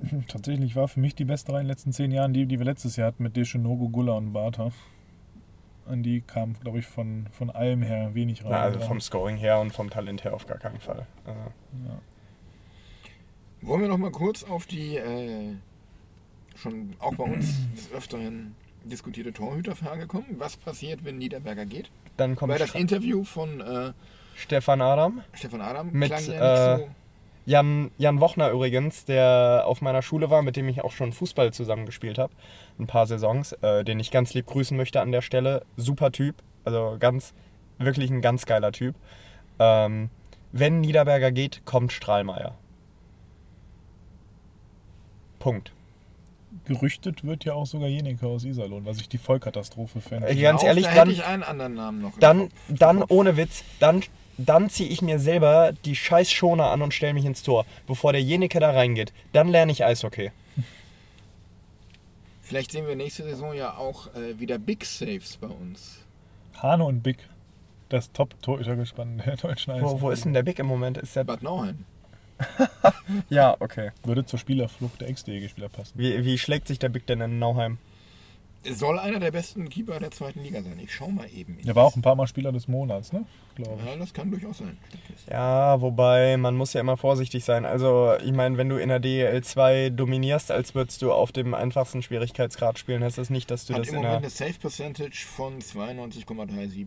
Tatsächlich war für mich die beste Reihe in den letzten zehn Jahren die, die wir letztes Jahr hatten mit Deschenogo, Gulla und Bartha. An die kam, glaube ich, von, von allem her wenig rein. Na, also Ja. vom Scoring her und vom Talent her auf gar keinen Fall. Also, wollen wir noch mal kurz auf die äh, schon auch bei uns des Öfteren diskutierte Torhüterfrage kommen. Was passiert, wenn Niederberger geht? dann kommt Weil das Interview von äh, Stefan Adam. Stefan Adam Mit, klang ja äh, nicht so. Jan, Jan Wochner übrigens, der auf meiner Schule war, mit dem ich auch schon Fußball zusammengespielt habe. Ein paar Saisons, äh, den ich ganz lieb grüßen möchte an der Stelle. Super Typ, also ganz, wirklich ein ganz geiler Typ. Ähm, wenn Niederberger geht, kommt Strahlmeier. Punkt. Gerüchtet wird ja auch sogar Jeneke aus Iserlohn, was ich die Vollkatastrophe fände. Äh, ganz Auch ehrlich, da dann- hätte ich einen anderen Namen noch. Dann, dann ohne Witz, dann, dann ziehe ich mir selber die scheiß Schoner an und stelle mich ins Tor, bevor der Jenike da reingeht. Dann lerne ich Eishockey. Vielleicht sehen wir nächste Saison ja auch äh, wieder Big Saves bei uns. Hane und Big. Das Top-Torhütergespann der deutschen Wo, Eishockey. wo ist denn der Big im Moment? Ist der Bad Nauheim. Ja, okay. Würde zur Spielerflucht der Ex-DEG-Spieler passen. Wie, wie schlägt sich der Big denn in Nauheim? Soll einer der besten Keeper der zweiten Liga sein. Ich schau mal eben. Der war auch ein paar Mal Spieler des Monats, ne? Glaube ich. Ja, das kann durchaus sein. Ja, wobei man muss ja immer vorsichtig sein. Also ich meine, wenn du in der DEL 2 dominierst, als würdest du auf dem einfachsten Schwierigkeitsgrad spielen, heißt das nicht, dass du Hat das im in Moment der... eine Save Percentage von 92,37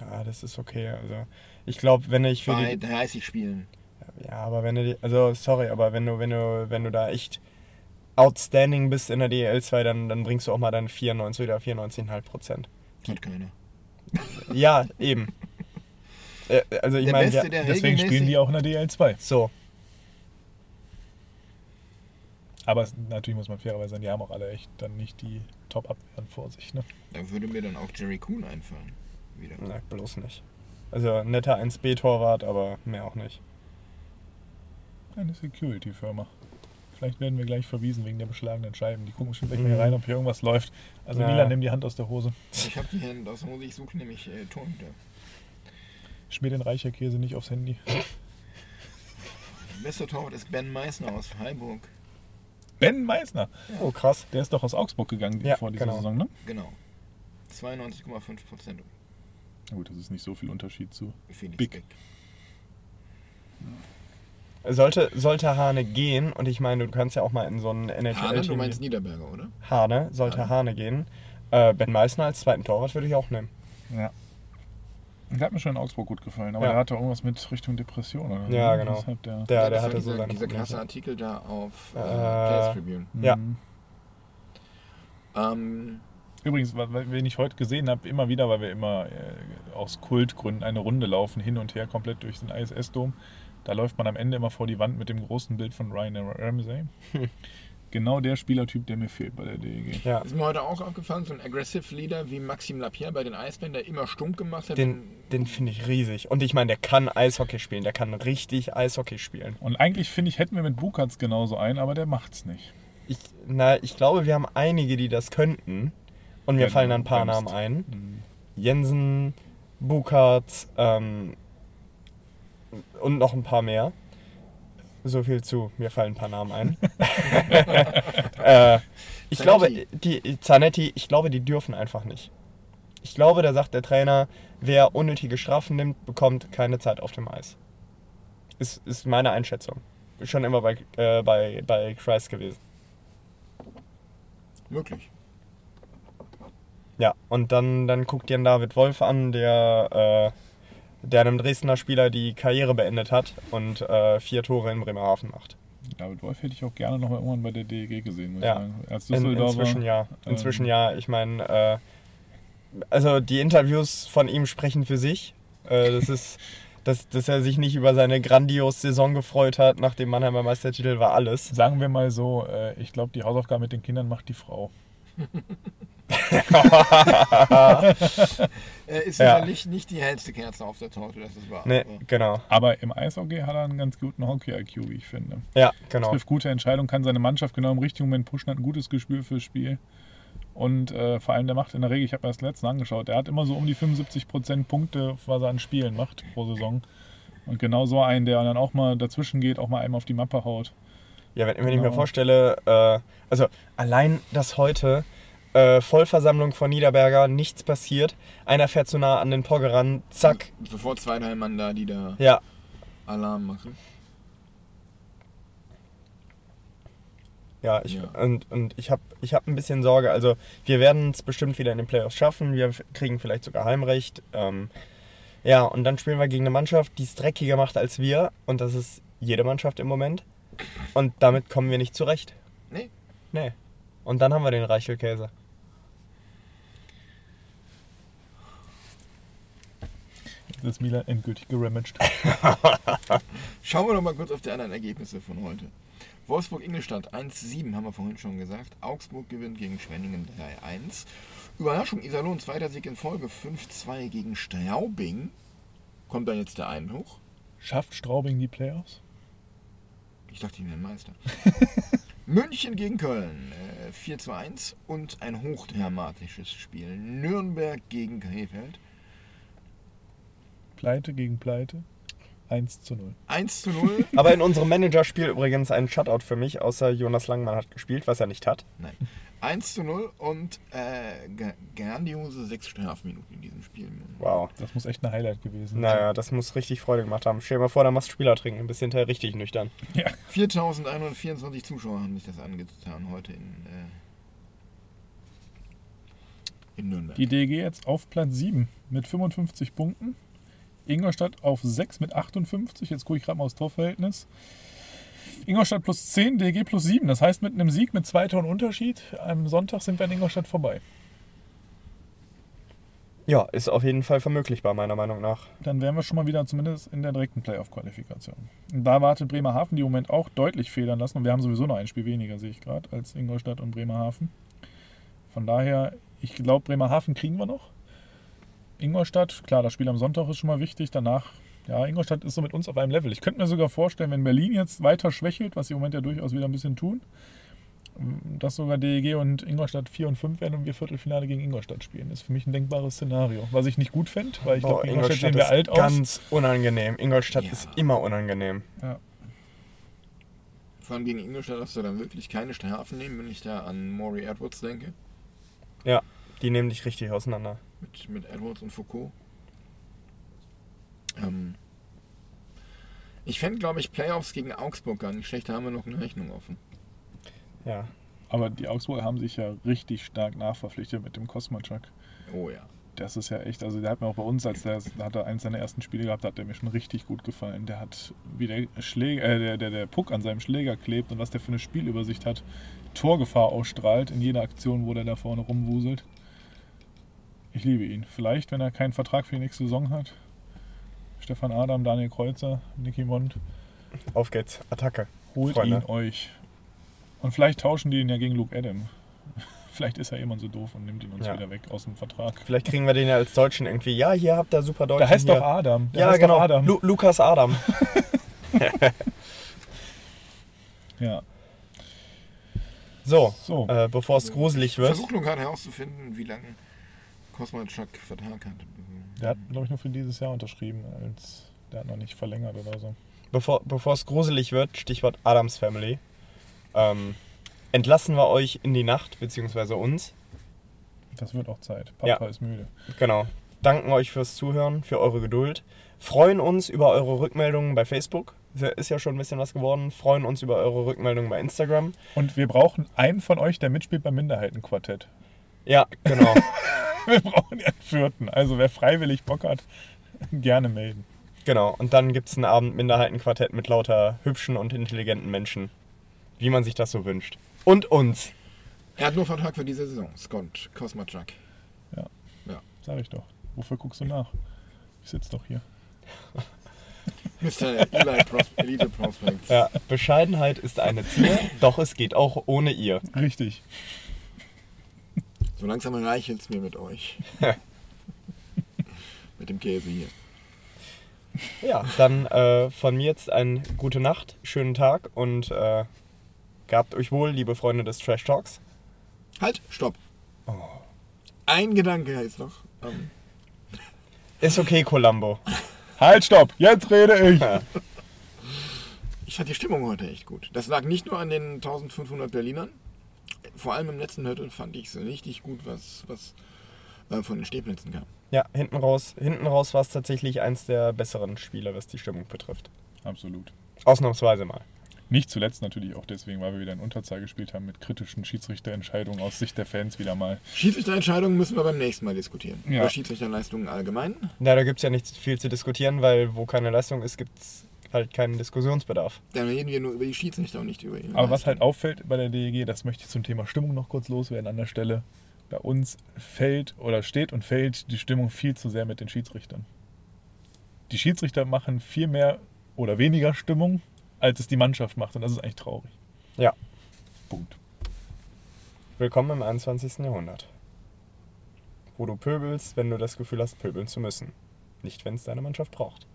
Ja, das ist okay. Also ich glaube, wenn ich für bei die... 30 Spielen. Ja, aber wenn du, die- also sorry, aber wenn du, wenn du, wenn du da echt outstanding bist in der DEL 2, dann, dann bringst du auch mal deine 94 oder 94,5 Prozent. Hat keiner. Ja, eben. Äh, Also ich meine, ja, Deswegen spielen die auch in der DL2. so. Aber es, natürlich muss man fairerweise sagen, die haben auch alle echt dann nicht die Top-Abwehren vor sich. Ne? Da würde mir dann auch Jerry Kuhn einfallen. Wieder. Na, bloß nicht. Also netter 1B-Torwart, aber mehr auch nicht. Eine Security-Firma. Vielleicht werden wir gleich verwiesen wegen der beschlagenen Scheiben. Die gucken schon gleich mal Mhm. hier rein, ob hier irgendwas läuft. Also Ja. Milan, nimm die Hand aus der Hose. Ich habe die Hände aus der Hose, ich suche nämlich äh, Torhüter. Schmier den Reicherkäse nicht aufs Handy. Bester Torwart ist Ben Meissner aus Freiburg. Ben Meissner. Oh, krass. Der ist doch aus Augsburg gegangen Ja, vor dieser genau. Saison, ne? Genau. 92,5 Prozent. Na gut, das ist nicht so viel Unterschied zu. Felix Big. Beck. Sollte, sollte Hane gehen, und ich meine, du kannst ja auch mal in so ein Hane, du meinst Niederberger, oder? Hane, sollte Hane gehen. Äh, ben Meißner als zweiten Torwart würde ich auch nehmen. Ja. Der hat mir schon in Augsburg gut gefallen, aber Ja. der hatte irgendwas mit Richtung Depression oder so. Ja, genau. Deshalb der, Der, der das hatte so dieser, seine dieser krasse Artikel da auf äh, Äh, Players Tribune. Ja. Mhm. Ähm, Übrigens, wen ich heute gesehen habe, immer wieder, weil wir immer äh, aus Kultgründen eine Runde laufen, hin und her komplett durch den ISS-Dom. Da läuft man am Ende immer vor die Wand mit dem großen Bild von Ryan Ramsey. genau der Spielertyp, der mir fehlt bei der DEG. Ja, ist mir heute auch aufgefallen, so ein Aggressive Leader wie Maxime Lapierre bei den Eisbären, der immer stumm gemacht hat. den, den finde ich riesig. Und ich meine, der kann Eishockey spielen. Der kann richtig Eishockey spielen. Und eigentlich finde ich, hätten wir mit Bukatz genauso einen, aber der macht's nicht. Ich, na, ich glaube, wir haben einige, die das könnten. Und mir Ja, fallen ein paar bremst. Namen ein. Mhm. Jensen, Bukart ähm, und noch ein paar mehr. So viel zu, mir fallen ein paar Namen ein. äh, ich Zanetti. glaube, die Zanetti, ich glaube, die dürfen einfach nicht. Ich glaube, da sagt der Trainer, wer unnötige Strafen nimmt, bekommt keine Zeit auf dem Eis. Ist, ist meine Einschätzung. Schon immer bei, äh, bei, bei Christ gewesen. Möglich. Ja, und dann, dann guckt Jan David Wolf an, der, äh, der einem Dresdner Spieler die Karriere beendet hat und äh, vier Tore in Bremerhaven macht. David Wolf hätte ich auch gerne noch mal irgendwann bei der DEG gesehen, muss Ja. ich sagen. Als In, inzwischen ja. Inzwischen ähm, ja. Ich meine, äh, also die Interviews von ihm sprechen für sich. Äh, das ist, dass, dass er sich nicht über seine grandios Saison gefreut hat, nach dem Mannheimer Meistertitel war alles. Sagen wir mal so, äh, ich glaube, die Hausaufgaben mit den Kindern macht die Frau. Er ist Ja. sicherlich nicht die hellste Kerze auf der Torte, das ist wahr. Nee, aber- genau. Aber im Eishockey hat er einen ganz guten Hockey-IQ, wie ich finde. Ja, genau. Trifft gute Entscheidungen, kann seine Mannschaft genau im richtigen Moment pushen, hat ein gutes Gespür fürs Spiel. Und äh, vor allem, der macht in der Regel, ich habe mir das letzte angeschaut, der hat immer so um die 75% Punkte, was er an Spielen macht pro Saison. Und genau so einen, der dann auch mal dazwischen geht, auch mal einem auf die Mappe haut. Ja, wenn, wenn ich mir Genau. vorstelle, äh, also allein, dass heute äh, Vollversammlung von Niederberger, nichts passiert, einer fährt zu nah an den Pogge ran, zack, Sofort zwei, drei Mann da, die da ja, Alarm machen. ja, ich, Ja. und, und ich habe ich hab ein bisschen Sorge, also wir werden es bestimmt wieder in den Playoffs schaffen, wir kriegen vielleicht sogar Heimrecht, ähm, ja, und dann spielen wir gegen eine Mannschaft, die es dreckiger macht als wir, und das ist jede Mannschaft im Moment, und damit kommen wir nicht zurecht. Nee. Nee. Und dann haben wir den Reichelkäse. Ist Milan endgültig geramaged. Schauen wir doch mal kurz auf die anderen Ergebnisse von heute. Wolfsburg-Ingolstadt 1-7, haben wir vorhin schon gesagt. Augsburg gewinnt gegen Schwenningen 3-1. Überraschung, Iserlohn, zweiter Sieg in Folge, 5-2 gegen Straubing. Kommt da jetzt der Einbruch? Schafft Straubing die Playoffs? Ich dachte, die wären Meister. München gegen Köln, äh, 4 zu 1 und ein hochdramatisches Spiel. Nürnberg gegen Krefeld, Pleite gegen Pleite. 1 zu 0. 1 zu 0. Aber in unserem Managerspiel übrigens ein Shutout für mich, außer Jonas Langmann hat gespielt, was er nicht hat. Nein. 1 zu 0 und äh, grandiose 6 Strafminuten in diesem Spiel. Wow. Das muss echt ein Highlight gewesen sein. Naja, das muss richtig Freude gemacht haben. Stell dir mal vor, da machst du Spieler trinken, bist hinterher richtig nüchtern. Ja. 4124 Zuschauer haben sich das angetan heute in, äh, in Nürnberg. Die DG jetzt auf Platz 7 mit 55 Punkten. Ingolstadt auf 6 mit 58. Jetzt gucke ich gerade mal aufs Torverhältnis. Ingolstadt plus 10, DG plus 7. Das heißt, mit einem Sieg mit zwei Toren Unterschied am Sonntag sind wir in Ingolstadt vorbei. Ja, ist auf jeden Fall vermöglichbar, meiner Meinung nach. Dann wären wir schon mal wieder zumindest in der direkten Playoff-Qualifikation. Da wartet Bremerhaven, die im Moment auch deutlich federn lassen. Und wir haben sowieso noch ein Spiel weniger, sehe ich gerade, als Ingolstadt und Bremerhaven. Von daher, ich glaube, Bremerhaven kriegen wir noch. Ingolstadt, klar, das Spiel am Sonntag ist schon mal wichtig. Danach, ja, Ingolstadt ist so mit uns auf einem Level. Ich könnte mir sogar vorstellen, wenn Berlin jetzt weiter schwächelt, was sie im Moment ja durchaus wieder ein bisschen tun, dass sogar DEG und Ingolstadt 4 und 5 werden und wir Viertelfinale gegen Ingolstadt spielen. Das ist für mich ein denkbares Szenario. Was ich nicht gut fände, weil ich glaube, Ingolstadt, sehen wir ist alt aus. ganz unangenehm. Ingolstadt Ja. ist immer unangenehm. Ja. Vor allem gegen Ingolstadt darfst du dann wirklich keine Strafen nehmen, wenn ich da an Maury Edwards denke. Ja, die nehmen dich richtig auseinander. Mit, mit Edwards und Foucault. Ähm, ich fände, glaube ich, Playoffs gegen Augsburg gar nicht schlecht. Da haben wir noch eine Rechnung offen. Ja. Aber die Augsburger haben sich ja richtig stark nachverpflichtet mit dem Kosmachak. Oh ja. Das ist ja echt, also der hat mir auch bei uns, als der da hat er eins seiner ersten Spiele gehabt, hat der mir schon richtig gut gefallen. Der hat, wie der Schläger, äh, der, der, der Puck an seinem Schläger klebt und was der für eine Spielübersicht hat, Torgefahr ausstrahlt in jeder Aktion, wo der da vorne rumwuselt. Ich liebe ihn. Vielleicht, wenn er keinen Vertrag für die nächste Saison hat. Stefan Adam, Daniel Kreuzer, Nicky Mond, Auf geht's. Attacke. holt Freunde. ihn euch. Und vielleicht tauschen die ihn ja gegen Luke Adam. Vielleicht ist er jemand so doof und nimmt ihn uns Ja. wieder weg aus dem Vertrag. Vielleicht kriegen wir den ja als Deutschen irgendwie. Ja, hier habt ihr super Deutschen. Der heißt hier. doch Adam. Der Ja, heißt genau. Doch Adam. Lu Lukas Adam. Ja. So, So. äh, bevor es gruselig wird. Versuch nur gerade herauszufinden, wie lange Kosmachak Vertrag hat. Der hat, glaube ich, nur für dieses Jahr unterschrieben. Als, der hat noch nicht verlängert oder so. Bevor, bevor es gruselig wird, Stichwort Adams Family, ähm, entlassen wir euch in die Nacht, beziehungsweise uns. Das wird auch Zeit. Papa Ja. ist müde. Genau. Danken euch fürs Zuhören, für eure Geduld. Freuen uns über eure Rückmeldungen bei Facebook. Ist ja schon ein bisschen was geworden. Freuen uns über eure Rückmeldungen bei Instagram. Und wir brauchen einen von euch, der mitspielt beim Minderheitenquartett. Ja, genau. Wir brauchen ja einen vierten. Also wer freiwillig Bock hat, gerne melden. genau. Und dann gibt es einen Abend Minderheitenquartett mit lauter hübschen und intelligenten Menschen. Wie man sich das so wünscht. Und uns. Er hat nur Vertrag für diese Saison. Scott Kosmachak. Sag ich doch. Wofür guckst du nach? Ich sitze doch hier. Mr. Eli Pros Elite Prospects. Ja, Bescheidenheit ist eine Ziel, doch es geht auch ohne ihr. Richtig. So langsam reichelt es mir mit euch. mit dem Käse hier. Ja, dann äh, von mir jetzt eine gute Nacht, schönen Tag und äh, gehabt euch wohl, liebe Freunde des Trash Talks. Halt, stopp. Ein Gedanke ist noch. Ähm, Ist okay, Columbo. Halt, stopp! Jetzt rede ich! ich fand die Stimmung heute echt gut. Das lag nicht nur an den 1500 Berlinern. Vor allem im letzten Viertel fand ich es richtig gut, was, was äh, von den Stehplätzen kam. Ja, hinten raus, hinten raus war es tatsächlich eins der besseren Spiele, was die Stimmung betrifft. Absolut. Ausnahmsweise mal. Nicht zuletzt natürlich auch deswegen, weil wir wieder in Unterzahl gespielt haben mit kritischen Schiedsrichterentscheidungen aus Sicht der Fans wieder mal. Schiedsrichterentscheidungen müssen wir beim nächsten Mal diskutieren. Ja. Über Schiedsrichterleistungen allgemein. Na, da gibt es ja nicht viel zu diskutieren, weil wo keine Leistung ist, gibt es halt keinen Diskussionsbedarf. Dann reden wir nur über die Schiedsrichter und nicht über ihre Aber was halt auffällt bei der DEG, das möchte ich zum Thema Stimmung noch kurz loswerden an der Stelle. Bei uns fällt oder steht und fällt die Stimmung viel zu sehr mit den Schiedsrichtern. Die Schiedsrichter machen viel mehr oder weniger Stimmung, als es die Mannschaft macht. Und das ist eigentlich traurig. Ja. Punkt. Willkommen im 21. Jahrhundert. Wo du pöbelst, wenn du das Gefühl hast, pöbeln zu müssen. Nicht, wenn es deine Mannschaft braucht.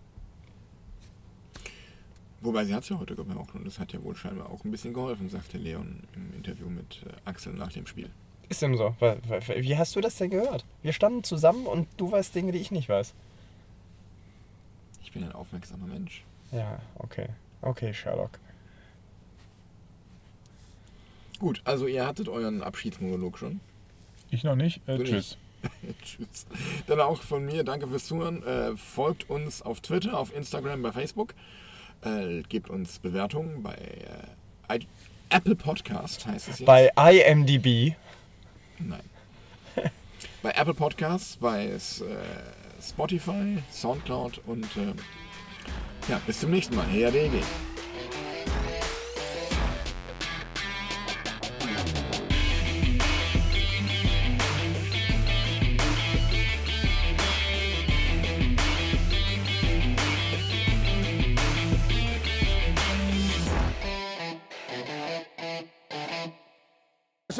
Wobei sie hat es ja heute gebraucht und das hat ja wohl scheinbar auch ein bisschen geholfen, sagte Leon im Interview mit äh, Axel nach dem Spiel. Ist dem so. Wie hast du das denn gehört? Wir standen zusammen und du weißt Dinge, die ich nicht weiß. Ich bin ein aufmerksamer Mensch. Ja, okay. Okay, Sherlock. Gut, also ihr hattet euren Abschiedsmonolog schon. Ich noch nicht. Äh, tschüss. Tschüss. Dann auch von mir, danke fürs Zuhören. Äh, folgt uns auf Twitter, auf Instagram, bei Facebook. Äh, gebt uns Bewertungen bei äh, Apple Podcast, heißt es jetzt. Bei IMDb. Nein. bei Apple Podcasts, bei äh, Spotify, Soundcloud und äh, ja, bis zum nächsten Mal. Hey, DG.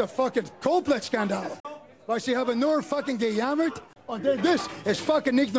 Een fucking compleet schandaal. Waar ze hebben nur fucking gejammerd. Oh, en dit is fucking niet.